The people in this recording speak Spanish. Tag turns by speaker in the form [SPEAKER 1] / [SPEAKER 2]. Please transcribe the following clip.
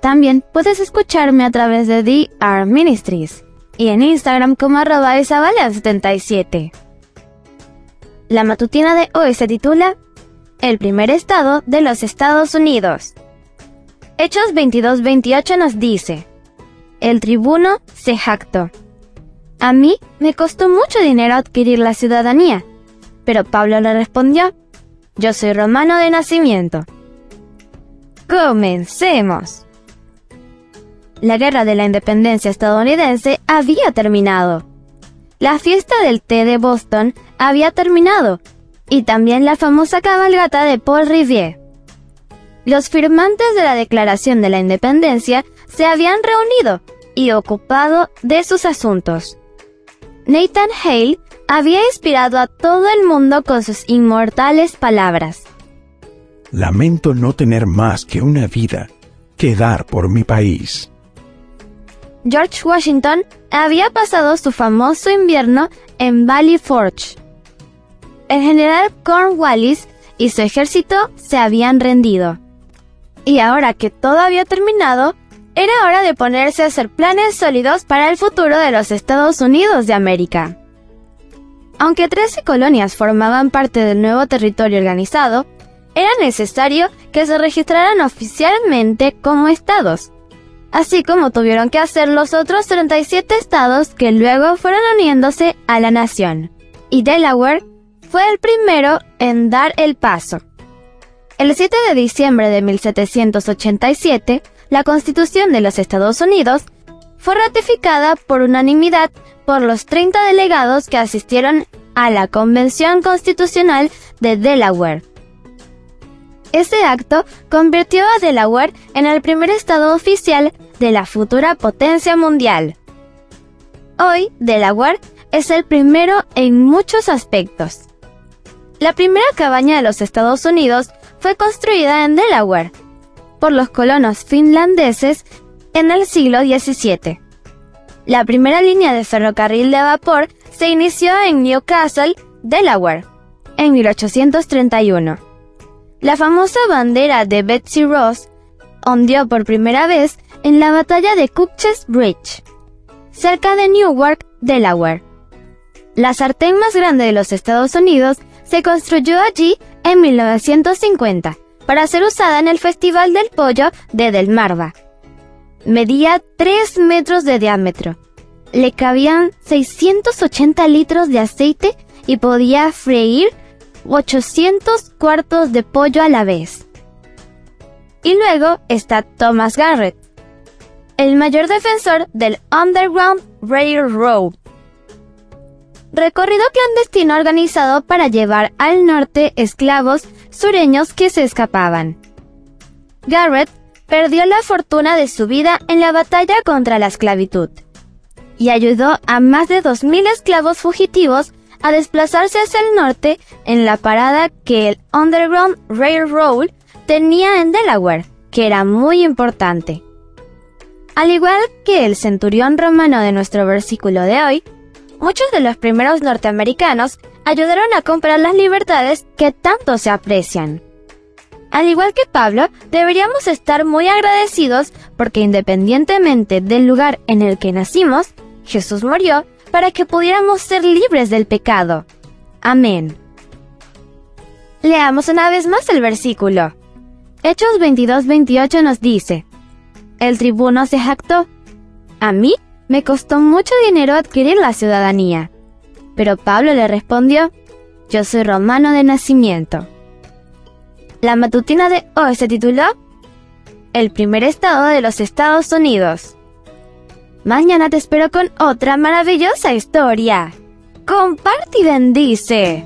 [SPEAKER 1] También puedes escucharme a través de DR Ministries y en Instagram como arroba isabela77. La matutina de hoy se titula El primer estado de los Estados Unidos. Hechos 22-28 nos dice, El tribuno se jactó. A mí me costó mucho dinero adquirir la ciudadanía, pero Pablo le respondió, Yo soy romano de nacimiento. Comencemos. La guerra de la independencia estadounidense había terminado. La fiesta del té de Boston había terminado y también la famosa cabalgata de Paul Rivier. Los firmantes de la Declaración de la Independencia se habían reunido y ocupado de sus asuntos. Nathan Hale había inspirado a todo el mundo con sus inmortales palabras.
[SPEAKER 2] Lamento no tener más que una vida que dar por mi país.
[SPEAKER 1] George Washington había pasado su famoso invierno en Valley Forge. El general Cornwallis y su ejército se habían rendido. Y ahora que todo había terminado, era hora de ponerse a hacer planes sólidos para el futuro de los Estados Unidos de América. Aunque 13 colonias formaban parte del nuevo territorio organizado, era necesario que se registraran oficialmente como estados así como tuvieron que hacer los otros 37 estados que luego fueron uniéndose a la nación. Y Delaware fue el primero en dar el paso. El 7 de diciembre de 1787, la Constitución de los Estados Unidos fue ratificada por unanimidad por los 30 delegados que asistieron a la Convención Constitucional de Delaware. Ese acto convirtió a Delaware en el primer estado oficial de la futura potencia mundial. Hoy, Delaware es el primero en muchos aspectos. La primera cabaña de los Estados Unidos fue construida en Delaware por los colonos finlandeses en el siglo XVII. La primera línea de ferrocarril de vapor se inició en Newcastle, Delaware, en 1831. La famosa bandera de Betsy Ross ondeó por primera vez en la batalla de Cutchess Bridge, cerca de Newark, Delaware. La sartén más grande de los Estados Unidos se construyó allí en 1950 para ser usada en el Festival del Pollo de Delmarva. Medía 3 metros de diámetro. Le cabían 680 litros de aceite y podía freír 800 cuartos de pollo a la vez. Y luego está Thomas Garrett, el mayor defensor del Underground Railroad, recorrido clandestino organizado para llevar al norte esclavos sureños que se escapaban. Garrett perdió la fortuna de su vida en la batalla contra la esclavitud y ayudó a más de 2.000 esclavos fugitivos a desplazarse hacia el norte en la parada que el Underground Railroad tenía en Delaware, que era muy importante. Al igual que el centurión romano de nuestro versículo de hoy, muchos de los primeros norteamericanos ayudaron a comprar las libertades que tanto se aprecian. Al igual que Pablo, deberíamos estar muy agradecidos porque independientemente del lugar en el que nacimos, Jesús murió para que pudiéramos ser libres del pecado. Amén. Leamos una vez más el versículo. Hechos 22-28 nos dice, El tribuno se jactó. A mí me costó mucho dinero adquirir la ciudadanía. Pero Pablo le respondió, Yo soy romano de nacimiento. La matutina de hoy se tituló El primer estado de los Estados Unidos. Mañana te espero con otra maravillosa historia. Comparte y bendice.